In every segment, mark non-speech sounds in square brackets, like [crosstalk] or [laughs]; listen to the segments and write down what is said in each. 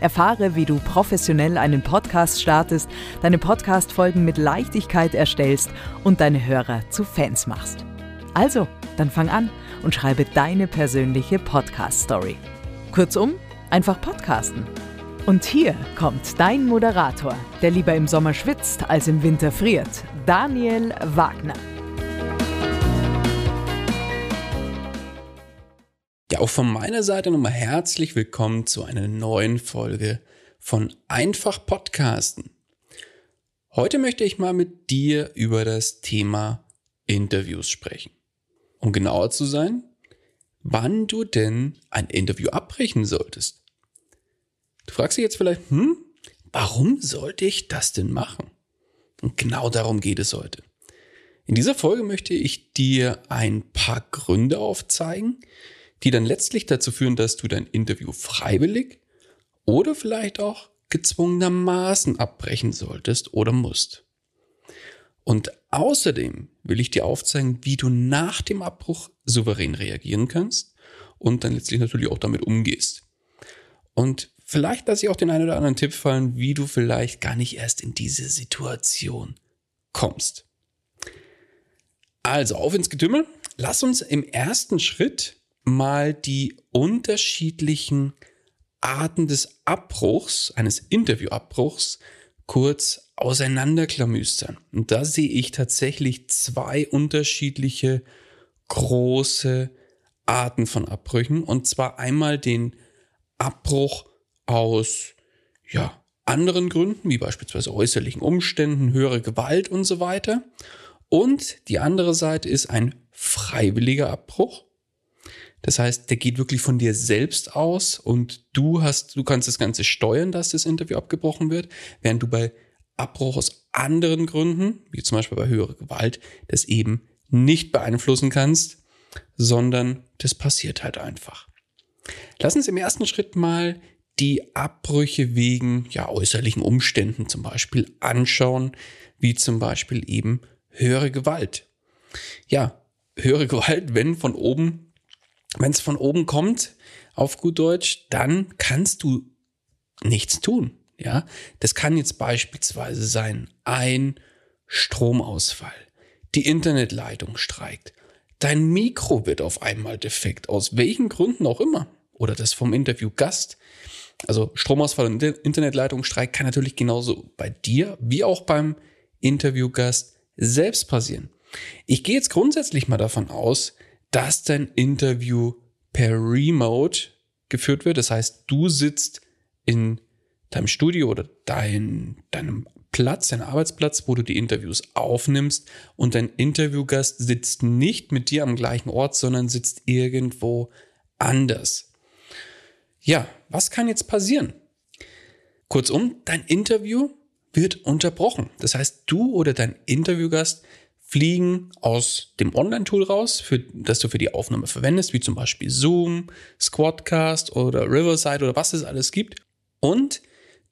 Erfahre, wie du professionell einen Podcast startest, deine Podcast-Folgen mit Leichtigkeit erstellst und deine Hörer zu Fans machst. Also, dann fang an und schreibe deine persönliche Podcast-Story. Kurzum, einfach podcasten. Und hier kommt dein Moderator, der lieber im Sommer schwitzt als im Winter friert, Daniel Wagner. Ja, auch von meiner Seite nochmal herzlich willkommen zu einer neuen Folge von Einfach Podcasten. Heute möchte ich mal mit dir über das Thema Interviews sprechen. Um genauer zu sein, wann du denn ein Interview abbrechen solltest. Du fragst dich jetzt vielleicht, hm, warum sollte ich das denn machen? Und genau darum geht es heute. In dieser Folge möchte ich dir ein paar Gründe aufzeigen, die dann letztlich dazu führen, dass du dein Interview freiwillig oder vielleicht auch gezwungenermaßen abbrechen solltest oder musst. Und außerdem will ich dir aufzeigen, wie du nach dem Abbruch souverän reagieren kannst und dann letztlich natürlich auch damit umgehst. Und vielleicht lasse ich auch den einen oder anderen Tipp fallen, wie du vielleicht gar nicht erst in diese Situation kommst. Also auf ins Getümmel. Lass uns im ersten Schritt mal die unterschiedlichen Arten des Abbruchs, eines Interviewabbruchs, kurz auseinanderklamüstern. Und da sehe ich tatsächlich zwei unterschiedliche große Arten von Abbrüchen. Und zwar einmal den Abbruch aus, ja, anderen Gründen, wie beispielsweise äußerlichen Umständen, höhere Gewalt und so weiter. Und die andere Seite ist ein freiwilliger Abbruch. Das heißt, der geht wirklich von dir selbst aus und du hast, du kannst das Ganze steuern, dass das Interview abgebrochen wird, während du bei Abbruch aus anderen Gründen, wie zum Beispiel bei höherer Gewalt, das eben nicht beeinflussen kannst, sondern das passiert halt einfach. Lass uns im ersten Schritt mal die Abbrüche wegen ja, äußerlichen Umständen zum Beispiel anschauen, wie zum Beispiel eben höhere Gewalt. Ja, höhere Gewalt, wenn von oben wenn es von oben kommt, auf gut Deutsch, dann kannst du nichts tun. Ja, das kann jetzt beispielsweise sein, ein Stromausfall, die Internetleitung streikt, dein Mikro wird auf einmal defekt, aus welchen Gründen auch immer, oder das vom Interviewgast. Also Stromausfall und Internetleitung streikt kann natürlich genauso bei dir wie auch beim Interviewgast selbst passieren. Ich gehe jetzt grundsätzlich mal davon aus, dass dein Interview per Remote geführt wird. Das heißt, du sitzt in deinem Studio oder dein, deinem Platz, deinem Arbeitsplatz, wo du die Interviews aufnimmst und dein Interviewgast sitzt nicht mit dir am gleichen Ort, sondern sitzt irgendwo anders. Ja, was kann jetzt passieren? Kurzum, dein Interview wird unterbrochen. Das heißt, du oder dein Interviewgast fliegen aus dem Online-Tool raus, für, das du für die Aufnahme verwendest, wie zum Beispiel Zoom, Squadcast oder Riverside oder was es alles gibt. Und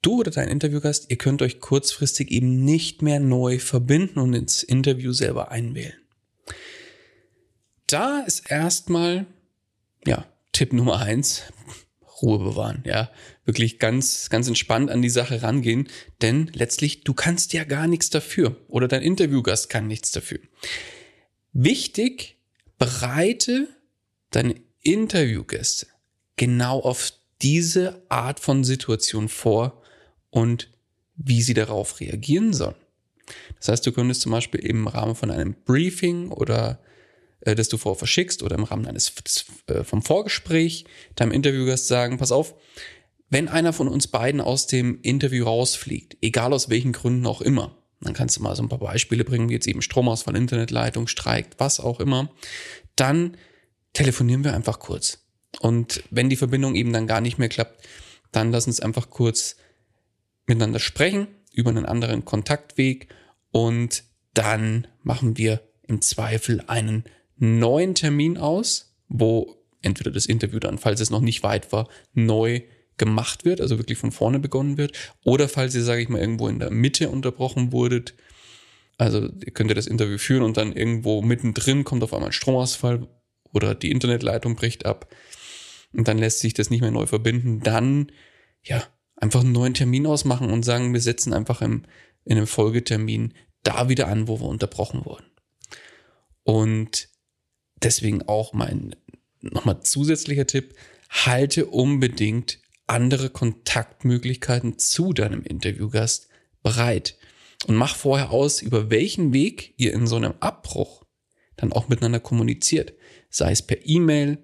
du oder dein Interviewgast, ihr könnt euch kurzfristig eben nicht mehr neu verbinden und ins Interview selber einwählen. da ist erstmal, ja, Tipp Nummer eins, Ruhe bewahren, ja. Wirklich ganz, ganz entspannt an die Sache rangehen, denn letztlich, du kannst ja gar nichts dafür oder dein Interviewgast kann nichts dafür. Wichtig, bereite deine Interviewgäste genau auf diese Art von Situation vor und wie sie darauf reagieren sollen. Das heißt, du könntest zum Beispiel im Rahmen von einem Briefing oder äh, das du vorher verschickst oder im Rahmen eines äh, vom Vorgespräch deinem Interviewgast sagen, pass auf, wenn einer von uns beiden aus dem Interview rausfliegt, egal aus welchen Gründen auch immer, dann kannst du mal so ein paar Beispiele bringen, wie jetzt eben Stromausfall, Internetleitung, streikt, was auch immer, dann telefonieren wir einfach kurz. Und wenn die Verbindung eben dann gar nicht mehr klappt, dann lass uns einfach kurz miteinander sprechen über einen anderen Kontaktweg und dann machen wir im Zweifel einen neuen Termin aus, wo entweder das Interview dann, falls es noch nicht weit war, neu gemacht wird, also wirklich von vorne begonnen wird, oder falls ihr, sage ich mal, irgendwo in der Mitte unterbrochen wurdet, also ihr könnt ja das Interview führen und dann irgendwo mittendrin kommt auf einmal ein Stromausfall oder die Internetleitung bricht ab und dann lässt sich das nicht mehr neu verbinden, dann ja einfach einen neuen Termin ausmachen und sagen, wir setzen einfach im, in einem Folgetermin da wieder an, wo wir unterbrochen wurden. Und deswegen auch mein nochmal zusätzlicher Tipp, halte unbedingt andere Kontaktmöglichkeiten zu deinem Interviewgast bereit und mach vorher aus, über welchen Weg ihr in so einem Abbruch dann auch miteinander kommuniziert. Sei es per E-Mail,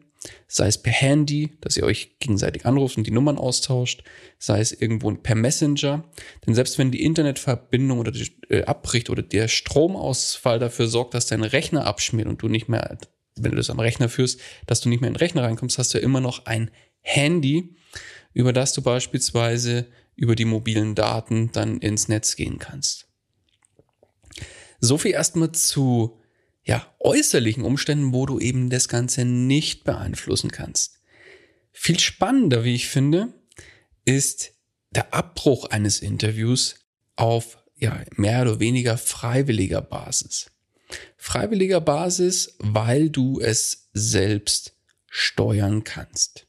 sei es per Handy, dass ihr euch gegenseitig anruft und die Nummern austauscht, sei es irgendwo per Messenger. Denn selbst wenn die Internetverbindung oder die, äh, abbricht oder der Stromausfall dafür sorgt, dass dein Rechner abschmiert und du nicht mehr wenn du das am Rechner führst, dass du nicht mehr in den Rechner reinkommst, hast du ja immer noch ein Handy, über das du beispielsweise über die mobilen Daten dann ins Netz gehen kannst. So viel erstmal zu ja, äußerlichen Umständen, wo du eben das Ganze nicht beeinflussen kannst. Viel spannender, wie ich finde, ist der Abbruch eines Interviews auf ja, mehr oder weniger freiwilliger Basis. Freiwilliger Basis, weil du es selbst steuern kannst.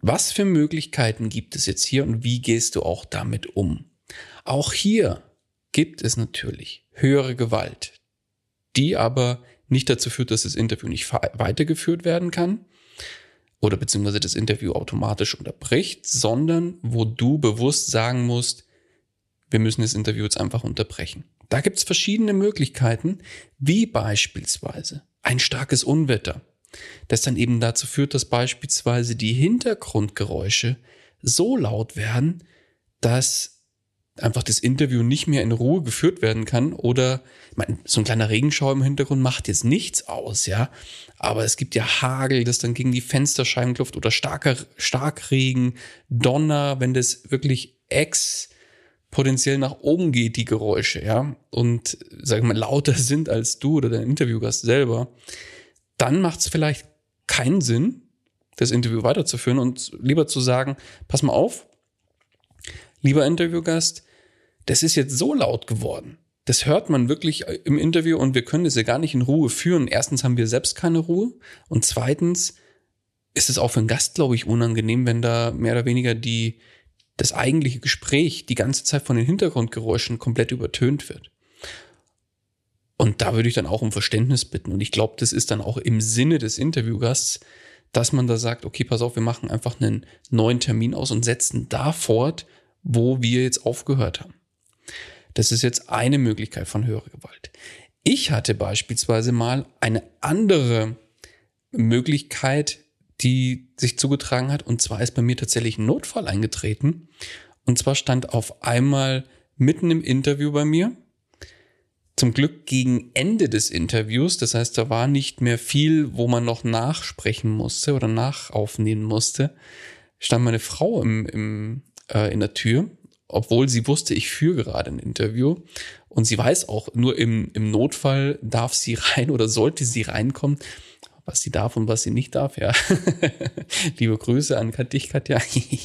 Was für Möglichkeiten gibt es jetzt hier und wie gehst du auch damit um? Auch hier gibt es natürlich höhere Gewalt, die aber nicht dazu führt, dass das Interview nicht weitergeführt werden kann oder beziehungsweise das Interview automatisch unterbricht, sondern wo du bewusst sagen musst, wir müssen das Interview jetzt einfach unterbrechen. Da gibt es verschiedene Möglichkeiten, wie beispielsweise ein starkes Unwetter, das dann eben dazu führt, dass beispielsweise die Hintergrundgeräusche so laut werden, dass einfach das Interview nicht mehr in Ruhe geführt werden kann oder meine, so ein kleiner Regenschau im Hintergrund macht jetzt nichts aus, ja, aber es gibt ja Hagel, das dann gegen die Fensterscheiben klopft oder starker Starkregen, Donner, wenn das wirklich ex potenziell nach oben geht, die Geräusche, ja, und sag ich mal, lauter [laughs] sind als du oder dein Interviewgast selber, dann macht es vielleicht keinen Sinn, das Interview weiterzuführen und lieber zu sagen, pass mal auf, lieber Interviewgast, das ist jetzt so laut geworden. Das hört man wirklich im Interview und wir können das ja gar nicht in Ruhe führen. Erstens haben wir selbst keine Ruhe und zweitens ist es auch für einen Gast, glaube ich, unangenehm, wenn da mehr oder weniger die, das eigentliche Gespräch die ganze Zeit von den Hintergrundgeräuschen komplett übertönt wird. Und da würde ich dann auch um Verständnis bitten. Und ich glaube, das ist dann auch im Sinne des Interviewgasts, dass man da sagt, okay, pass auf, wir machen einfach einen neuen Termin aus und setzen da fort, wo wir jetzt aufgehört haben. Das ist jetzt eine Möglichkeit von höherer Gewalt. Ich hatte beispielsweise mal eine andere Möglichkeit, die sich zugetragen hat. Und zwar ist bei mir tatsächlich ein Notfall eingetreten. Und zwar stand auf einmal mitten im Interview bei mir, zum Glück gegen Ende des Interviews, das heißt, da war nicht mehr viel, wo man noch nachsprechen musste oder nachaufnehmen musste, stand meine Frau im, im, äh, in der Tür, obwohl sie wusste, ich führe gerade ein Interview. Und sie weiß auch, nur im, im Notfall darf sie [laughs] rein oder sollte sie reinkommen was sie darf und was sie nicht darf, ja. [laughs] Liebe Grüße an dich, Katja.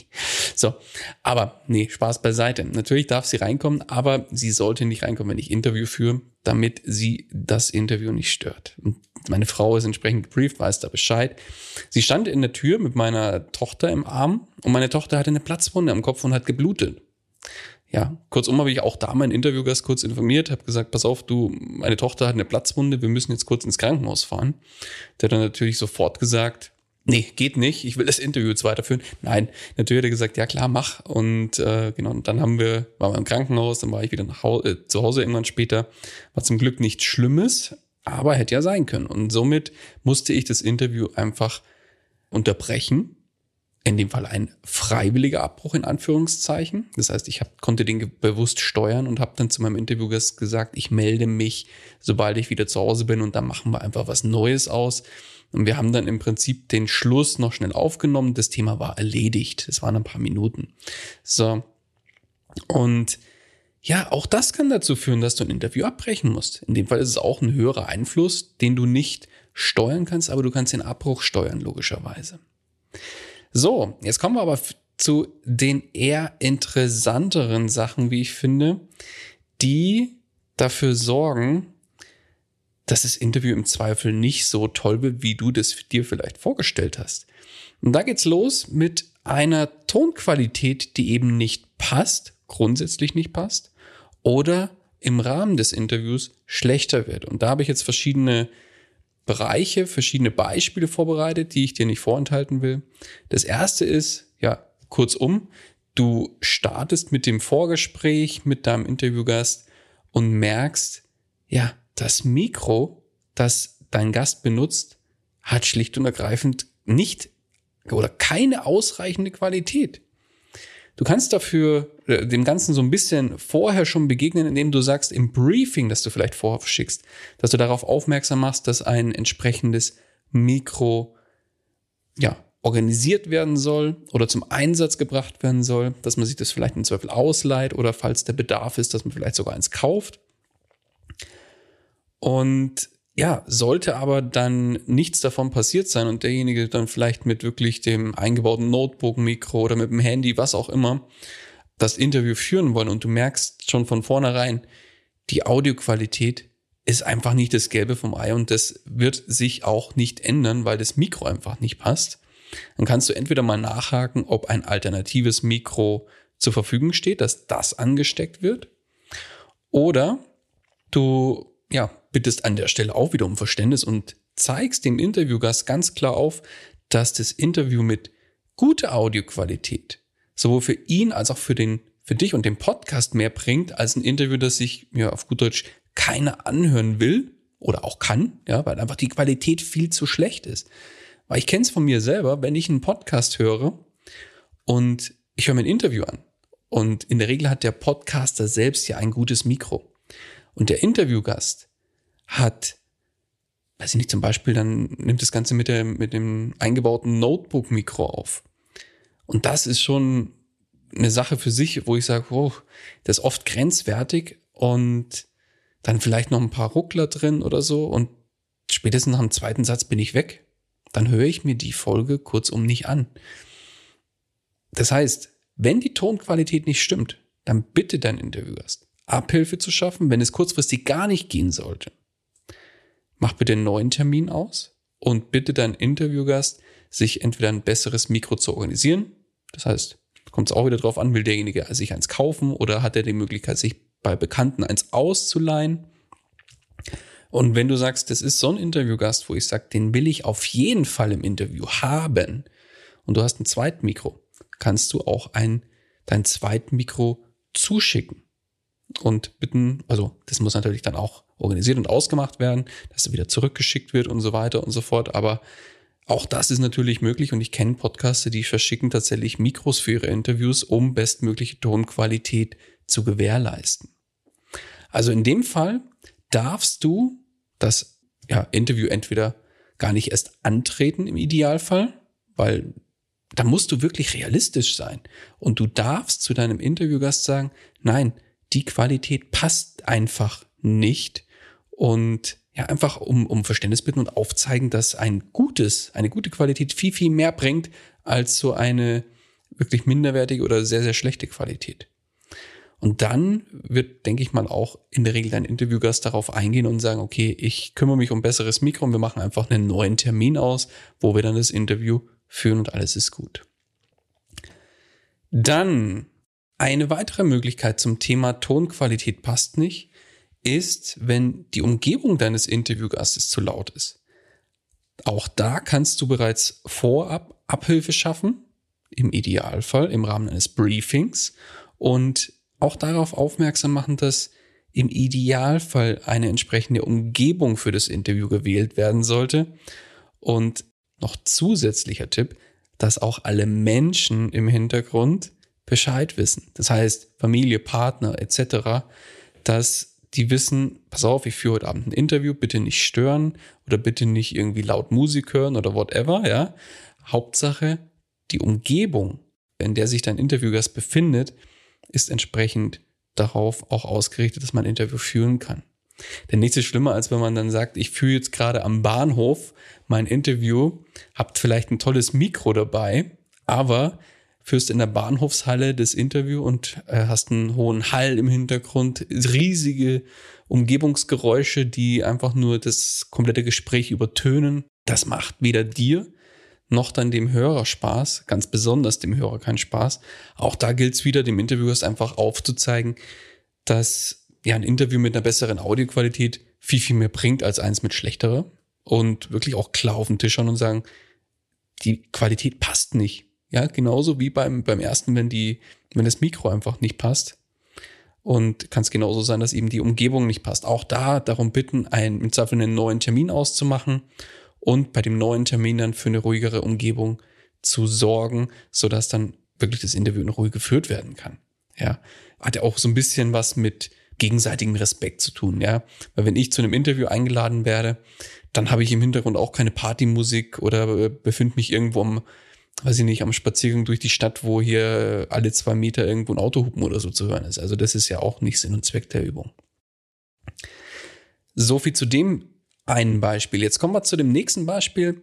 [laughs] so, aber nee, Spaß beiseite. Natürlich darf sie reinkommen, aber sie sollte nicht reinkommen, wenn ich Interview führe, damit sie das Interview nicht stört. Und meine Frau ist entsprechend gebrieft, weiß da Bescheid. Sie stand in der Tür mit meiner Tochter im Arm und meine Tochter hatte eine Platzwunde am Kopf und hat geblutet. Ja, kurzum habe ich auch da meinen Interviewgast kurz informiert, habe gesagt, pass auf, du, meine Tochter hat eine Platzwunde, wir müssen jetzt kurz ins Krankenhaus fahren. Der hat dann natürlich sofort gesagt, nee, geht nicht, ich will das Interview jetzt weiterführen. Nein, natürlich hat er gesagt, ja klar, mach. Und äh, genau, und dann haben wir, waren wir im Krankenhaus, dann war ich wieder nach Hause, äh, zu Hause irgendwann später. War zum Glück nichts Schlimmes, aber hätte ja sein können. Und somit musste ich das Interview einfach unterbrechen. In dem Fall ein freiwilliger Abbruch in Anführungszeichen. Das heißt, ich hab, konnte den bewusst steuern und habe dann zu meinem Interviewgast gesagt, ich melde mich, sobald ich wieder zu Hause bin und dann machen wir einfach was Neues aus. Und wir haben dann im Prinzip den Schluss noch schnell aufgenommen. Das Thema war erledigt. Es waren ein paar Minuten. So. Und ja, auch das kann dazu führen, dass du ein Interview abbrechen musst. In dem Fall ist es auch ein höherer Einfluss, den du nicht steuern kannst, aber du kannst den Abbruch steuern, logischerweise. So, jetzt kommen wir aber zu den eher interessanteren Sachen, wie ich finde, die dafür sorgen, dass das Interview im Zweifel nicht so toll wird, wie du das dir vielleicht vorgestellt hast. Und da geht's los mit einer Tonqualität, die eben nicht passt, grundsätzlich nicht passt, oder im Rahmen des Interviews schlechter wird. Und da habe ich jetzt verschiedene Bereiche, verschiedene Beispiele vorbereitet, die ich dir nicht vorenthalten will. Das erste ist, ja, kurzum, du startest mit dem Vorgespräch mit deinem Interviewgast und merkst, ja, das Mikro, das dein Gast benutzt, hat schlicht und ergreifend nicht oder keine ausreichende Qualität. Du kannst dafür äh, dem Ganzen so ein bisschen vorher schon begegnen, indem du sagst im Briefing, das du vielleicht vorher schickst, dass du darauf aufmerksam machst, dass ein entsprechendes Mikro ja, organisiert werden soll oder zum Einsatz gebracht werden soll, dass man sich das vielleicht im Zweifel ausleiht oder falls der Bedarf ist, dass man vielleicht sogar eins kauft. Und ja, sollte aber dann nichts davon passiert sein und derjenige dann vielleicht mit wirklich dem eingebauten Notebook-Mikro oder mit dem Handy, was auch immer, das Interview führen wollen und du merkst schon von vornherein, die Audioqualität ist einfach nicht das Gelbe vom Ei und das wird sich auch nicht ändern, weil das Mikro einfach nicht passt. Dann kannst du entweder mal nachhaken, ob ein alternatives Mikro zur Verfügung steht, dass das angesteckt wird, oder du ja, bittest an der Stelle auch wieder um Verständnis und zeigst dem Interviewgast ganz klar auf, dass das Interview mit guter Audioqualität sowohl für ihn als auch für den, für dich und den Podcast mehr bringt, als ein Interview, das sich, ja, auf gut Deutsch keiner anhören will oder auch kann, ja, weil einfach die Qualität viel zu schlecht ist. Weil ich kenne es von mir selber, wenn ich einen Podcast höre und ich höre mir ein Interview an und in der Regel hat der Podcaster selbst ja ein gutes Mikro. Und der Interviewgast hat, weiß ich nicht, zum Beispiel, dann nimmt das Ganze mit, der, mit dem eingebauten Notebook-Mikro auf. Und das ist schon eine Sache für sich, wo ich sage, oh, das ist oft grenzwertig und dann vielleicht noch ein paar Ruckler drin oder so und spätestens nach dem zweiten Satz bin ich weg. Dann höre ich mir die Folge kurzum nicht an. Das heißt, wenn die Tonqualität nicht stimmt, dann bitte dein Interviewgast Abhilfe zu schaffen, wenn es kurzfristig gar nicht gehen sollte. Mach bitte einen neuen Termin aus und bitte deinen Interviewgast, sich entweder ein besseres Mikro zu organisieren. Das heißt, kommt es auch wieder drauf an, will derjenige sich eins kaufen oder hat er die Möglichkeit, sich bei Bekannten eins auszuleihen. Und wenn du sagst, das ist so ein Interviewgast, wo ich sage, den will ich auf jeden Fall im Interview haben und du hast ein Zweitmikro, kannst du auch ein, dein Zweitmikro zuschicken und bitten, also das muss natürlich dann auch organisiert und ausgemacht werden, dass er wieder zurückgeschickt wird und so weiter und so fort. Aber auch das ist natürlich möglich und ich kenne Podcaster, die verschicken tatsächlich Mikros für ihre Interviews, um bestmögliche Tonqualität zu gewährleisten. Also in dem Fall darfst du das ja, Interview entweder gar nicht erst antreten im Idealfall, weil da musst du wirklich realistisch sein. Und du darfst zu deinem Interviewgast sagen, nein, die Qualität passt einfach nicht. Und ja, einfach um, um Verständnis bitten und aufzeigen, dass ein gutes, eine gute Qualität viel, viel mehr bringt als so eine wirklich minderwertige oder sehr, sehr schlechte Qualität. Und dann wird, denke ich mal, auch in der Regel dein Interviewgast darauf eingehen und sagen, okay, ich kümmere mich um besseres Mikro und wir machen einfach einen neuen Termin aus, wo wir dann das Interview führen und alles ist gut. Dann eine weitere Möglichkeit zum Thema Tonqualität passt nicht, ist, wenn die Umgebung deines Interviewgastes zu laut ist. Auch da kannst du bereits vorab Abhilfe schaffen, im Idealfall im Rahmen eines Briefings und auch darauf aufmerksam machen, dass im Idealfall eine entsprechende Umgebung für das Interview gewählt werden sollte. Und noch zusätzlicher Tipp, dass auch alle Menschen im Hintergrund Bescheid wissen. Das heißt, Familie, Partner etc., dass die wissen, pass auf, ich führe heute Abend ein Interview, bitte nicht stören oder bitte nicht irgendwie laut Musik hören oder whatever, ja. Hauptsache, die Umgebung, in der sich dein Interviewgast befindet, ist entsprechend darauf auch ausgerichtet, dass man ein Interview führen kann. Denn nichts ist schlimmer, als wenn man dann sagt, ich führe jetzt gerade am Bahnhof mein Interview, habt vielleicht ein tolles Mikro dabei, aber führst in der Bahnhofshalle das Interview und äh, hast einen hohen Hall im Hintergrund, riesige Umgebungsgeräusche, die einfach nur das komplette Gespräch übertönen. Das macht weder dir noch dann dem Hörer Spaß, ganz besonders dem Hörer keinen Spaß. Auch da gilt es wieder, dem Interviewer einfach aufzuzeigen, dass ja ein Interview mit einer besseren Audioqualität viel, viel mehr bringt als eins mit schlechterer. Und wirklich auch klar auf den Tisch schauen und sagen, die Qualität passt nicht. Ja, genauso wie beim, beim ersten, wenn die, wenn das Mikro einfach nicht passt. Und kann es genauso sein, dass eben die Umgebung nicht passt. Auch da darum bitten, einen, im Zweifel einen neuen Termin auszumachen und bei dem neuen Termin dann für eine ruhigere Umgebung zu sorgen, sodass dann wirklich das Interview in Ruhe geführt werden kann. Ja, hat ja auch so ein bisschen was mit gegenseitigem Respekt zu tun, ja. Weil wenn ich zu einem Interview eingeladen werde, dann habe ich im Hintergrund auch keine Partymusik oder befinde mich irgendwo am, weiß ich nicht, am Spaziergang durch die Stadt, wo hier alle zwei Meter irgendwo ein Autohupen oder so zu hören ist. Also das ist ja auch nicht Sinn und Zweck der Übung. So viel zu dem ein Beispiel. Jetzt kommen wir zu dem nächsten Beispiel,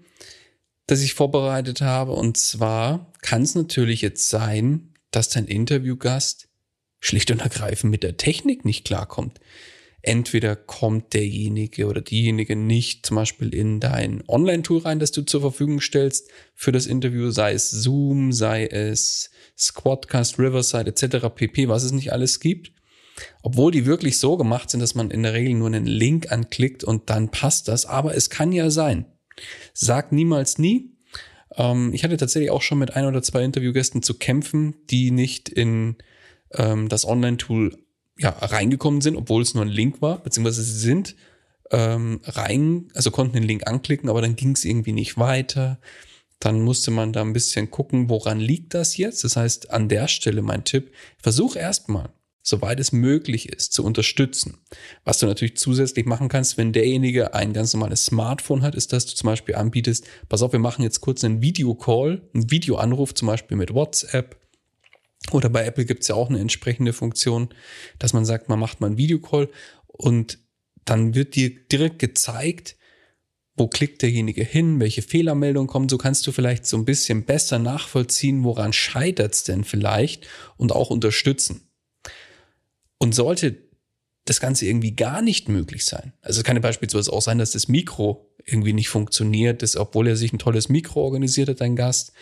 das ich vorbereitet habe. Und zwar kann es natürlich jetzt sein, dass dein Interviewgast schlicht und ergreifend mit der Technik nicht klarkommt. Entweder kommt derjenige oder diejenige nicht zum Beispiel in dein Online-Tool rein, das du zur Verfügung stellst für das Interview, sei es Zoom, sei es Squadcast, Riverside etc. pp, was es nicht alles gibt. Obwohl die wirklich so gemacht sind, dass man in der Regel nur einen Link anklickt und dann passt das. Aber es kann ja sein. Sag niemals nie. Ähm, ich hatte tatsächlich auch schon mit ein oder zwei Interviewgästen zu kämpfen, die nicht in ähm, das Online-Tool ja, reingekommen sind, obwohl es nur ein Link war, beziehungsweise sie sind ähm, rein, also konnten den Link anklicken, aber dann ging es irgendwie nicht weiter. Dann musste man da ein bisschen gucken, woran liegt das jetzt. Das heißt, an der Stelle mein Tipp, versuch erstmal soweit es möglich ist, zu unterstützen. Was du natürlich zusätzlich machen kannst, wenn derjenige ein ganz normales Smartphone hat, ist, dass du zum Beispiel anbietest, pass auf, wir machen jetzt kurz einen Videocall, einen Videoanruf zum Beispiel mit WhatsApp. Oder bei Apple gibt es ja auch eine entsprechende Funktion, dass man sagt, man macht mal einen Videocall und dann wird dir direkt gezeigt, wo klickt derjenige hin, welche Fehlermeldungen kommen. So kannst du vielleicht so ein bisschen besser nachvollziehen, woran scheitert es denn vielleicht und auch unterstützen. Und sollte das Ganze irgendwie gar nicht möglich sein, also es kann ja beispielsweise auch sein, dass das Mikro irgendwie nicht funktioniert, dass, obwohl er sich ein tolles Mikro organisiert hat, dein Gast,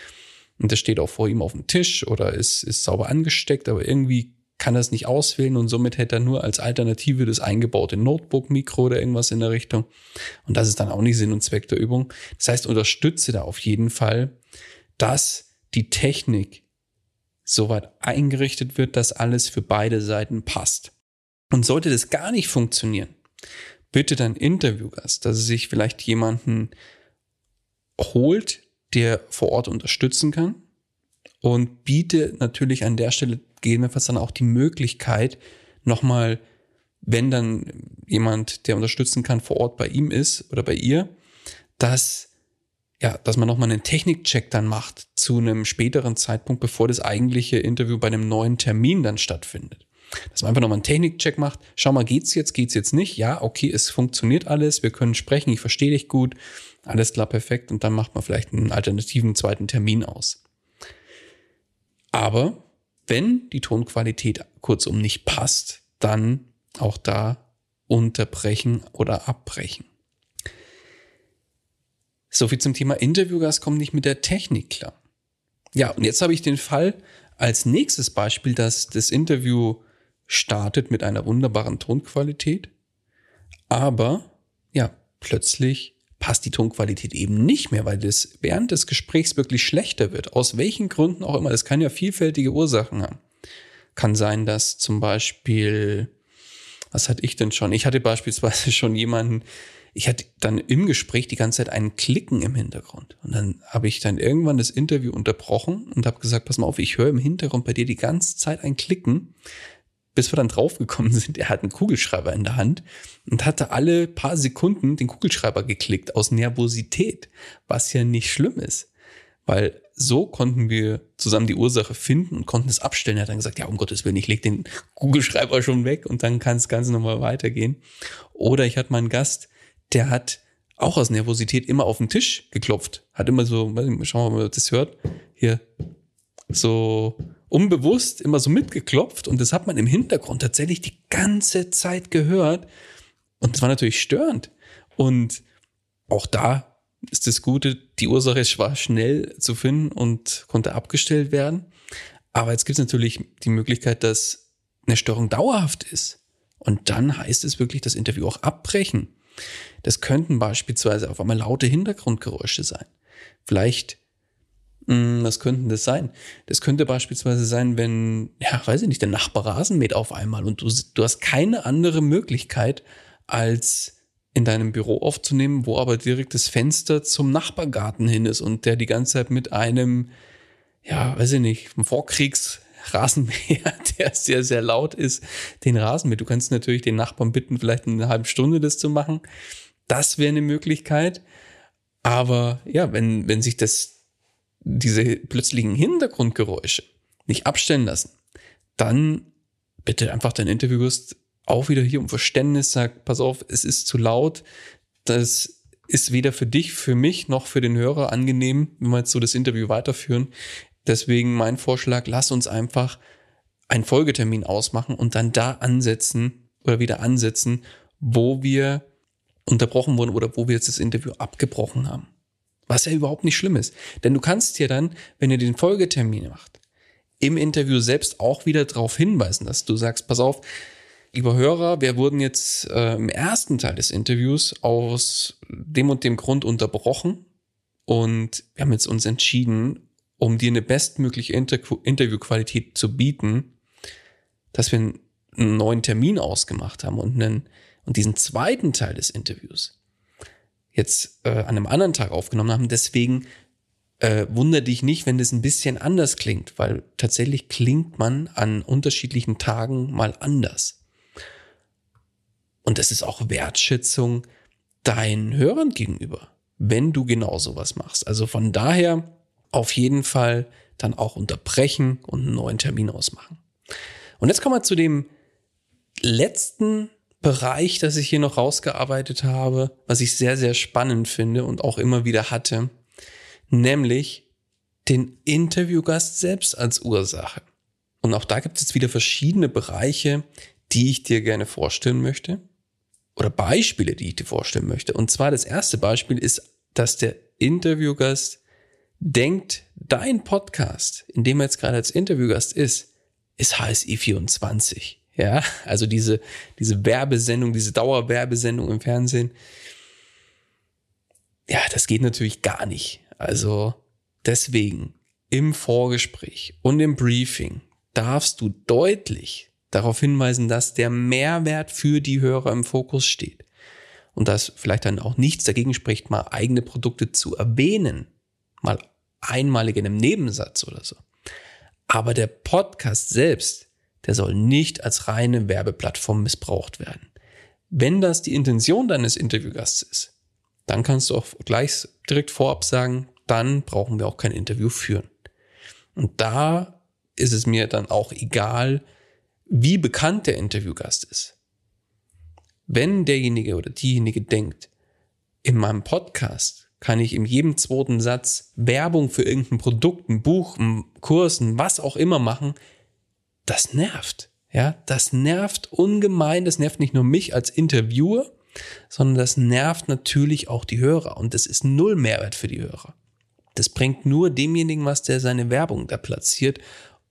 und das steht auch vor ihm auf dem Tisch oder ist, ist sauber angesteckt, aber irgendwie kann er es nicht auswählen und somit hätte er nur als Alternative das eingebaute Notebook-Mikro oder irgendwas in der Richtung. Und das ist dann auch nicht Sinn und Zweck der Übung. Das heißt, unterstütze da auf jeden Fall, dass die Technik soweit eingerichtet wird, dass alles für beide Seiten passt. Und sollte das gar nicht funktionieren, bitte dein Interviewgast, dass er sich vielleicht jemanden holt, der vor Ort unterstützen kann und biete natürlich an der Stelle gegebenenfalls dann auch die Möglichkeit, nochmal, wenn dann jemand, der unterstützen kann, vor Ort bei ihm ist oder bei ihr, dass ja, dass man nochmal einen Technikcheck dann macht zu einem späteren Zeitpunkt, bevor das eigentliche Interview bei einem neuen Termin dann stattfindet. Dass man einfach nochmal einen Technikcheck macht. Schau mal, geht's jetzt, geht's jetzt nicht? Ja, okay, es funktioniert alles, wir können sprechen, ich verstehe dich gut, alles klar, perfekt. Und dann macht man vielleicht einen alternativen zweiten Termin aus. Aber wenn die Tonqualität kurzum nicht passt, dann auch da unterbrechen oder abbrechen. So viel zum Thema Interviewgast kommt nicht mit der Technik klar. Ja, und jetzt habe ich den Fall als nächstes Beispiel, dass das Interview startet mit einer wunderbaren Tonqualität, aber ja, plötzlich passt die Tonqualität eben nicht mehr, weil das während des Gesprächs wirklich schlechter wird. Aus welchen Gründen auch immer. Das kann ja vielfältige Ursachen haben. Kann sein, dass zum Beispiel, was hatte ich denn schon? Ich hatte beispielsweise [laughs] schon jemanden, ich hatte dann im Gespräch die ganze Zeit einen Klicken im Hintergrund. Und dann habe ich dann irgendwann das Interview unterbrochen und habe gesagt, pass mal auf, ich höre im Hintergrund bei dir die ganze Zeit ein Klicken bis wir dann draufgekommen sind, er hat einen Kugelschreiber in der Hand und hatte alle paar Sekunden den Kugelschreiber geklickt aus Nervosität, was ja nicht schlimm ist, weil so konnten wir zusammen die Ursache finden und konnten es abstellen. Er hat dann gesagt, ja, um Gottes Willen, ich leg den Kugelschreiber schon weg und dann kann es ganz normal weitergehen. Oder ich hatte mal einen Gast, der hat auch aus Nervosität immer auf den Tisch geklopft. Hat immer so, schauen wir mal, ob das hört, hier so unbewusst immer so mitgeklopft und das hat man im Hintergrund tatsächlich die ganze Zeit gehört und das war natürlich störend. Und auch da ist das Gute, die Ursache war schnell zu finden und konnte abgestellt werden. Aber jetzt gibt es natürlich die Möglichkeit, dass eine Störung dauerhaft ist. Und dann heißt es wirklich, das Interview auch abbrechen. Das könnten beispielsweise auf einmal laute Hintergrundgeräusche sein. Vielleicht was könnten das sein? Das könnte beispielsweise sein, wenn, ja, weiß ich nicht, der Nachbar Rasen mäht auf einmal und du, du hast keine andere Möglichkeit, als in deinem Büro aufzunehmen, wo aber direkt das Fenster zum Nachbargarten hin ist und der die ganze Zeit mit einem, ja, weiß ich nicht, Vorkriegs Rasenmäher, [laughs] der sehr, sehr laut ist, den Rasen mäht. Du kannst natürlich den Nachbarn bitten, vielleicht eine halbe Stunde das zu machen. Das wäre eine Möglichkeit. Aber ja, wenn, wenn sich das diese plötzlichen Hintergrundgeräusche nicht abstellen lassen, dann bitte einfach dein Interviewgast auch wieder hier um Verständnis, sag, pass auf, es ist zu laut, das ist weder für dich, für mich noch für den Hörer angenehm, wenn wir jetzt so das Interview weiterführen. Deswegen mein Vorschlag, lass uns einfach einen Folgetermin ausmachen und dann da ansetzen oder wieder ansetzen, wo wir unterbrochen wurden oder wo wir jetzt das Interview abgebrochen haben. Was ja überhaupt nicht schlimm ist. Denn du kannst dir dann, wenn ihr den Folgetermin macht, im Interview selbst auch wieder darauf hinweisen, dass du sagst, pass auf, lieber Hörer, wir wurden jetzt äh, im ersten Teil des Interviews aus dem und dem Grund unterbrochen und wir haben jetzt uns entschieden, um dir eine bestmögliche Inter Interviewqualität zu bieten, dass wir einen neuen Termin ausgemacht haben und, einen, und diesen zweiten Teil des Interviews, jetzt äh, an einem anderen Tag aufgenommen haben. Deswegen äh, wundere dich nicht, wenn das ein bisschen anders klingt, weil tatsächlich klingt man an unterschiedlichen Tagen mal anders. Und das ist auch Wertschätzung deinen Hörern gegenüber, wenn du genau sowas machst. Also von daher auf jeden Fall dann auch unterbrechen und einen neuen Termin ausmachen. Und jetzt kommen wir zu dem letzten Bereich, das ich hier noch rausgearbeitet habe, was ich sehr, sehr spannend finde und auch immer wieder hatte, nämlich den Interviewgast selbst als Ursache. Und auch da gibt es wieder verschiedene Bereiche, die ich dir gerne vorstellen möchte. Oder Beispiele, die ich dir vorstellen möchte. Und zwar das erste Beispiel ist, dass der Interviewgast denkt, dein Podcast, in dem er jetzt gerade als Interviewgast ist, ist HSI24. Ja, also diese, diese Werbesendung, diese Dauerwerbesendung im Fernsehen. Ja, das geht natürlich gar nicht. Also deswegen im Vorgespräch und im Briefing darfst du deutlich darauf hinweisen, dass der Mehrwert für die Hörer im Fokus steht. Und dass vielleicht dann auch nichts dagegen spricht, mal eigene Produkte zu erwähnen. Mal einmalig in einem Nebensatz oder so. Aber der Podcast selbst der soll nicht als reine Werbeplattform missbraucht werden. Wenn das die Intention deines Interviewgasts ist, dann kannst du auch gleich direkt vorab sagen, dann brauchen wir auch kein Interview führen. Und da ist es mir dann auch egal, wie bekannt der Interviewgast ist. Wenn derjenige oder diejenige denkt, in meinem Podcast kann ich in jedem zweiten Satz Werbung für irgendein Produkt, ein Buch, ein Kurs, ein was auch immer machen, das nervt. Ja, das nervt ungemein. Das nervt nicht nur mich als Interviewer, sondern das nervt natürlich auch die Hörer. Und das ist null Mehrwert für die Hörer. Das bringt nur demjenigen was, der seine Werbung da platziert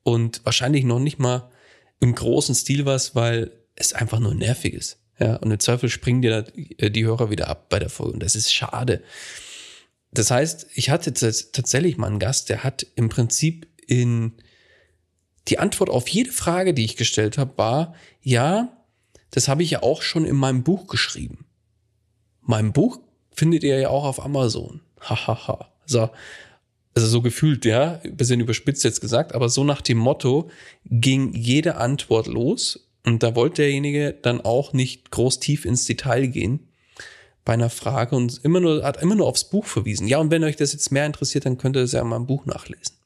und wahrscheinlich noch nicht mal im großen Stil was, weil es einfach nur nervig ist. Ja, und im Zweifel springen dir äh, die Hörer wieder ab bei der Folge. Und das ist schade. Das heißt, ich hatte tatsächlich mal einen Gast, der hat im Prinzip in die Antwort auf jede Frage, die ich gestellt habe, war, ja, das habe ich ja auch schon in meinem Buch geschrieben. Mein Buch findet ihr ja auch auf Amazon. Hahaha. so, also so gefühlt, ja, ein bisschen überspitzt jetzt gesagt, aber so nach dem Motto ging jede Antwort los und da wollte derjenige dann auch nicht groß tief ins Detail gehen bei einer Frage und immer nur, hat immer nur aufs Buch verwiesen. Ja, und wenn euch das jetzt mehr interessiert, dann könnt ihr das ja in meinem Buch nachlesen.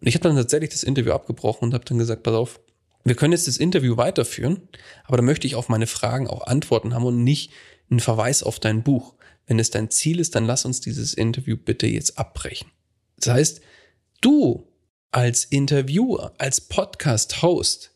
Und ich habe dann tatsächlich das Interview abgebrochen und habe dann gesagt, pass auf, wir können jetzt das Interview weiterführen, aber da möchte ich auf meine Fragen auch Antworten haben und nicht einen Verweis auf dein Buch. Wenn es dein Ziel ist, dann lass uns dieses Interview bitte jetzt abbrechen. Das heißt, du als Interviewer, als Podcast-Host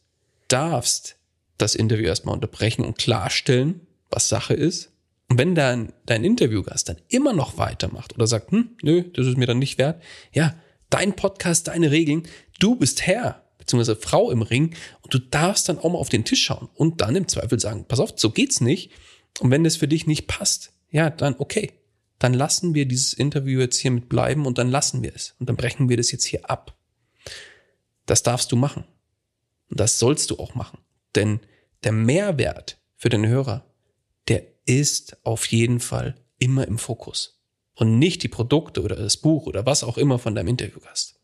darfst das Interview erstmal unterbrechen und klarstellen, was Sache ist. Und wenn dann dein Interviewgast dann immer noch weitermacht oder sagt, hm, nö, das ist mir dann nicht wert, ja, dein Podcast, deine Regeln, du bist Herr beziehungsweise Frau im Ring und du darfst dann auch mal auf den Tisch schauen und dann im Zweifel sagen, pass auf, so geht's nicht. Und wenn das für dich nicht passt, ja, dann okay, dann lassen wir dieses Interview jetzt hier mit bleiben und dann lassen wir es und dann brechen wir das jetzt hier ab. Das darfst du machen. Und das sollst du auch machen. Denn der Mehrwert für den Hörer, der ist auf jeden Fall immer im Fokus und nicht die Produkte oder das Buch oder was auch immer von deinem Interviewgast.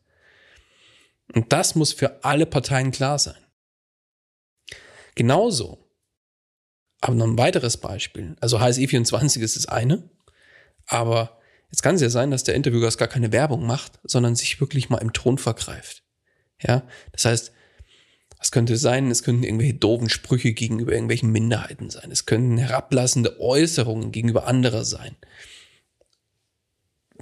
Und das muss für alle Parteien klar sein. Genauso, aber noch ein weiteres Beispiel. Also HSE24 ist das eine, aber jetzt kann es ja sein, dass der Interviewgast gar keine Werbung macht, sondern sich wirklich mal im Ton vergreift. Ja, das heißt, es könnte sein, es könnten irgendwelche doofen Sprüche gegenüber irgendwelchen Minderheiten sein. Es könnten herablassende Äußerungen gegenüber anderer sein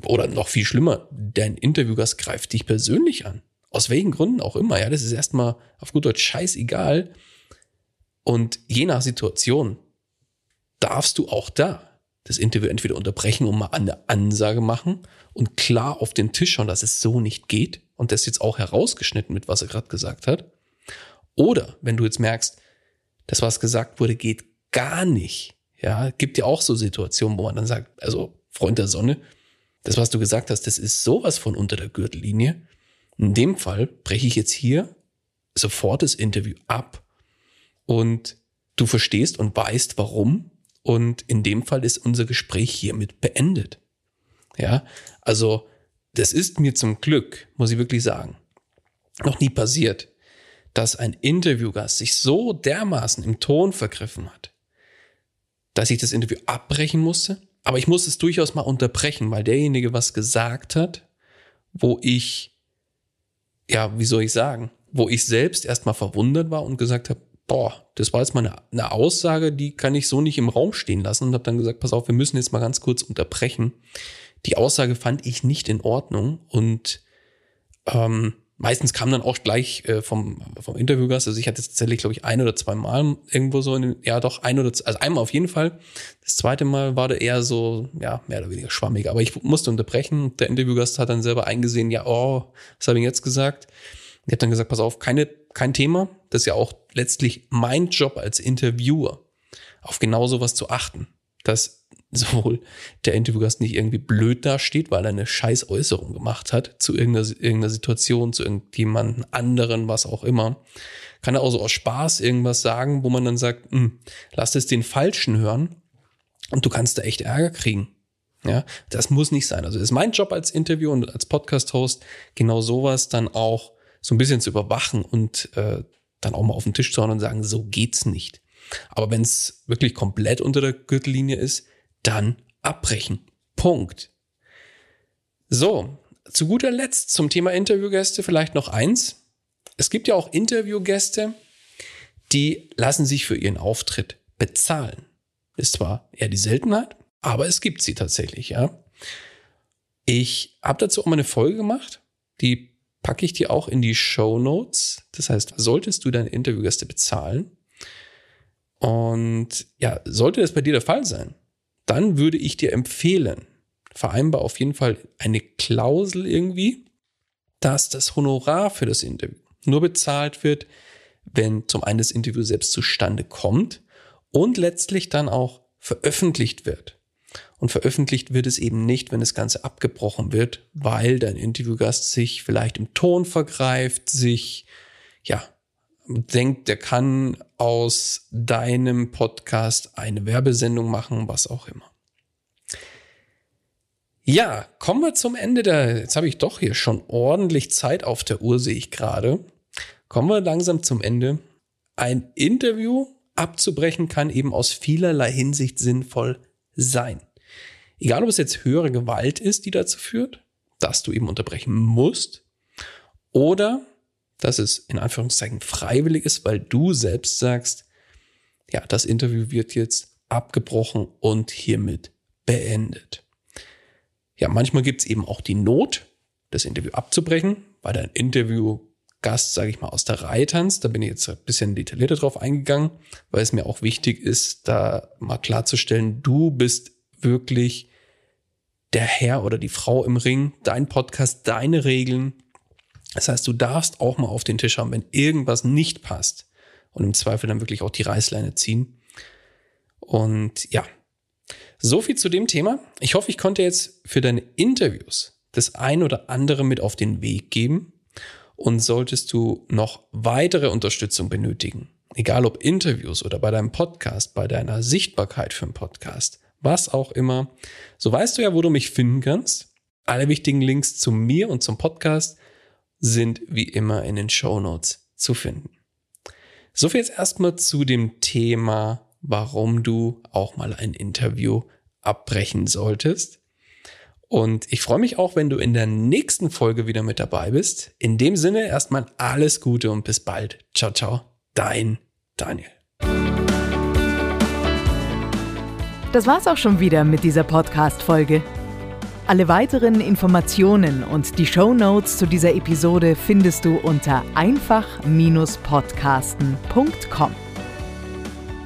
oder noch viel schlimmer, dein Interviewgast greift dich persönlich an. Aus welchen Gründen auch immer, ja, das ist erstmal auf gut Deutsch scheißegal. Und je nach Situation darfst du auch da das Interview entweder unterbrechen und mal eine Ansage machen und klar auf den Tisch schauen, dass es so nicht geht und das jetzt auch herausgeschnitten mit, was er gerade gesagt hat. Oder wenn du jetzt merkst, das, was gesagt wurde, geht gar nicht. Ja, gibt ja auch so Situationen, wo man dann sagt, also Freund der Sonne, das, was du gesagt hast, das ist sowas von unter der Gürtellinie. In dem Fall breche ich jetzt hier sofort das Interview ab und du verstehst und weißt warum. Und in dem Fall ist unser Gespräch hiermit beendet. Ja, also das ist mir zum Glück, muss ich wirklich sagen, noch nie passiert, dass ein Interviewgast sich so dermaßen im Ton vergriffen hat, dass ich das Interview abbrechen musste aber ich muss es durchaus mal unterbrechen, weil derjenige was gesagt hat, wo ich, ja, wie soll ich sagen, wo ich selbst erstmal verwundert war und gesagt habe, boah, das war jetzt mal eine, eine Aussage, die kann ich so nicht im Raum stehen lassen und habe dann gesagt, pass auf, wir müssen jetzt mal ganz kurz unterbrechen. Die Aussage fand ich nicht in Ordnung und ähm, meistens kam dann auch gleich äh, vom, vom Interviewgast, also ich hatte tatsächlich, glaube ich, ein oder zwei Mal irgendwo so, in den, ja doch, ein oder, also einmal auf jeden Fall. Das zweite Mal war der eher so, ja, mehr oder weniger schwammig, aber ich musste unterbrechen. Der Interviewgast hat dann selber eingesehen, ja, oh, was habe ich jetzt gesagt? Ich habe dann gesagt, pass auf, keine, kein Thema. Das ist ja auch letztlich mein Job als Interviewer, auf genau sowas zu achten. Dass [laughs] sowohl der Interviewgast nicht irgendwie blöd dasteht, weil er eine scheiß Äußerung gemacht hat zu irgendeiner, irgendeiner Situation, zu irgendjemandem anderen, was auch immer. Kann er auch so aus Spaß irgendwas sagen, wo man dann sagt, hm, lass es den Falschen hören und du kannst da echt Ärger kriegen. Ja, das muss nicht sein. Also ist mein Job als Interview und als Podcast-Host genau sowas dann auch so ein bisschen zu überwachen und äh, dann auch mal auf den Tisch zu hauen und sagen, so geht's nicht. Aber wenn es wirklich komplett unter der Gürtellinie ist, dann abbrechen. Punkt. So, zu guter Letzt zum Thema Interviewgäste vielleicht noch eins. Es gibt ja auch Interviewgäste, die lassen sich für ihren Auftritt bezahlen. Ist zwar eher die Seltenheit, aber es gibt sie tatsächlich, ja. Ich habe dazu auch mal eine Folge gemacht, die packe ich dir auch in die Show Notes. Das heißt, solltest du deine Interviewgäste bezahlen und ja, sollte das bei dir der Fall sein, dann würde ich dir empfehlen, vereinbar auf jeden Fall eine Klausel irgendwie, dass das Honorar für das Interview nur bezahlt wird, wenn zum einen das Interview selbst zustande kommt und letztlich dann auch veröffentlicht wird. Und veröffentlicht wird es eben nicht, wenn das Ganze abgebrochen wird, weil dein Interviewgast sich vielleicht im Ton vergreift, sich, ja, denkt, der kann aus deinem Podcast eine Werbesendung machen, was auch immer. Ja, kommen wir zum Ende der, jetzt habe ich doch hier schon ordentlich Zeit auf der Uhr, sehe ich gerade. Kommen wir langsam zum Ende. Ein Interview abzubrechen kann eben aus vielerlei Hinsicht sinnvoll sein. Egal, ob es jetzt höhere Gewalt ist, die dazu führt, dass du eben unterbrechen musst, oder dass es in Anführungszeichen freiwillig ist, weil du selbst sagst, ja, das Interview wird jetzt abgebrochen und hiermit beendet. Ja, manchmal gibt es eben auch die Not, das Interview abzubrechen, weil dein Interviewgast, sage ich mal, aus der Reihe tanzt. Da bin ich jetzt ein bisschen detaillierter drauf eingegangen, weil es mir auch wichtig ist, da mal klarzustellen, du bist wirklich der Herr oder die Frau im Ring, dein Podcast, deine Regeln. Das heißt, du darfst auch mal auf den Tisch haben, wenn irgendwas nicht passt und im Zweifel dann wirklich auch die Reißleine ziehen. Und ja, so viel zu dem Thema. Ich hoffe, ich konnte jetzt für deine Interviews das ein oder andere mit auf den Weg geben. Und solltest du noch weitere Unterstützung benötigen, egal ob Interviews oder bei deinem Podcast, bei deiner Sichtbarkeit für einen Podcast, was auch immer, so weißt du ja, wo du mich finden kannst. Alle wichtigen Links zu mir und zum Podcast sind wie immer in den Show Notes zu finden. So viel jetzt erstmal zu dem Thema warum du auch mal ein Interview abbrechen solltest. Und ich freue mich auch, wenn du in der nächsten Folge wieder mit dabei bist. In dem Sinne erstmal alles Gute und bis bald. Ciao, ciao. Dein Daniel. Das war's auch schon wieder mit dieser Podcast-Folge. Alle weiteren Informationen und die Show Notes zu dieser Episode findest du unter einfach-podcasten.com.